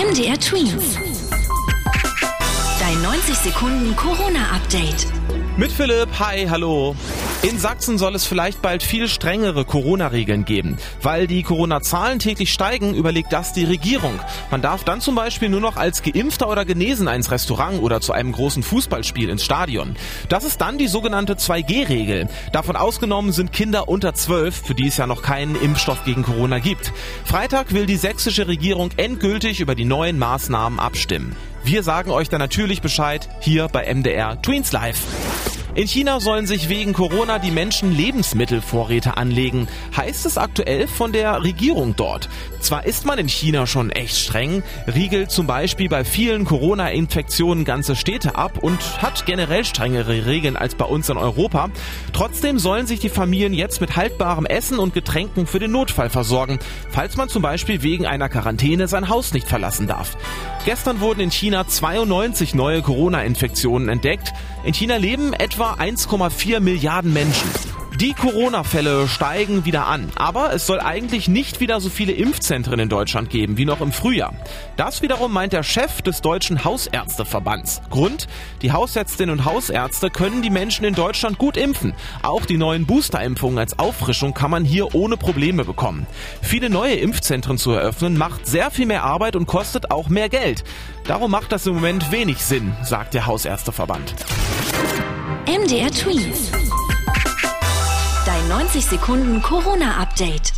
MDR Twins. Dein 90 Sekunden Corona-Update. Mit Philipp, hi, hallo. In Sachsen soll es vielleicht bald viel strengere Corona-Regeln geben. Weil die Corona-Zahlen täglich steigen, überlegt das die Regierung. Man darf dann zum Beispiel nur noch als Geimpfter oder Genesener ins Restaurant oder zu einem großen Fußballspiel ins Stadion. Das ist dann die sogenannte 2G-Regel. Davon ausgenommen sind Kinder unter 12, für die es ja noch keinen Impfstoff gegen Corona gibt. Freitag will die sächsische Regierung endgültig über die neuen Maßnahmen abstimmen. Wir sagen euch dann natürlich Bescheid hier bei MDR Tweens Live. In China sollen sich wegen Corona die Menschen Lebensmittelvorräte anlegen, heißt es aktuell von der Regierung dort. Zwar ist man in China schon echt streng, riegelt zum Beispiel bei vielen Corona-Infektionen ganze Städte ab und hat generell strengere Regeln als bei uns in Europa. Trotzdem sollen sich die Familien jetzt mit haltbarem Essen und Getränken für den Notfall versorgen, falls man zum Beispiel wegen einer Quarantäne sein Haus nicht verlassen darf. Gestern wurden in China 92 neue Corona-Infektionen entdeckt. In China leben etwa 1,4 Milliarden Menschen. Die Corona-Fälle steigen wieder an, aber es soll eigentlich nicht wieder so viele Impfzentren in Deutschland geben wie noch im Frühjahr. Das wiederum meint der Chef des Deutschen Hausärzteverbands. Grund, die Hausärztinnen und Hausärzte können die Menschen in Deutschland gut impfen. Auch die neuen Boosterimpfungen als Auffrischung kann man hier ohne Probleme bekommen. Viele neue Impfzentren zu eröffnen macht sehr viel mehr Arbeit und kostet auch mehr Geld. Darum macht das im Moment wenig Sinn, sagt der Hausärzteverband. MDR Tweets. 20 Sekunden Corona-Update.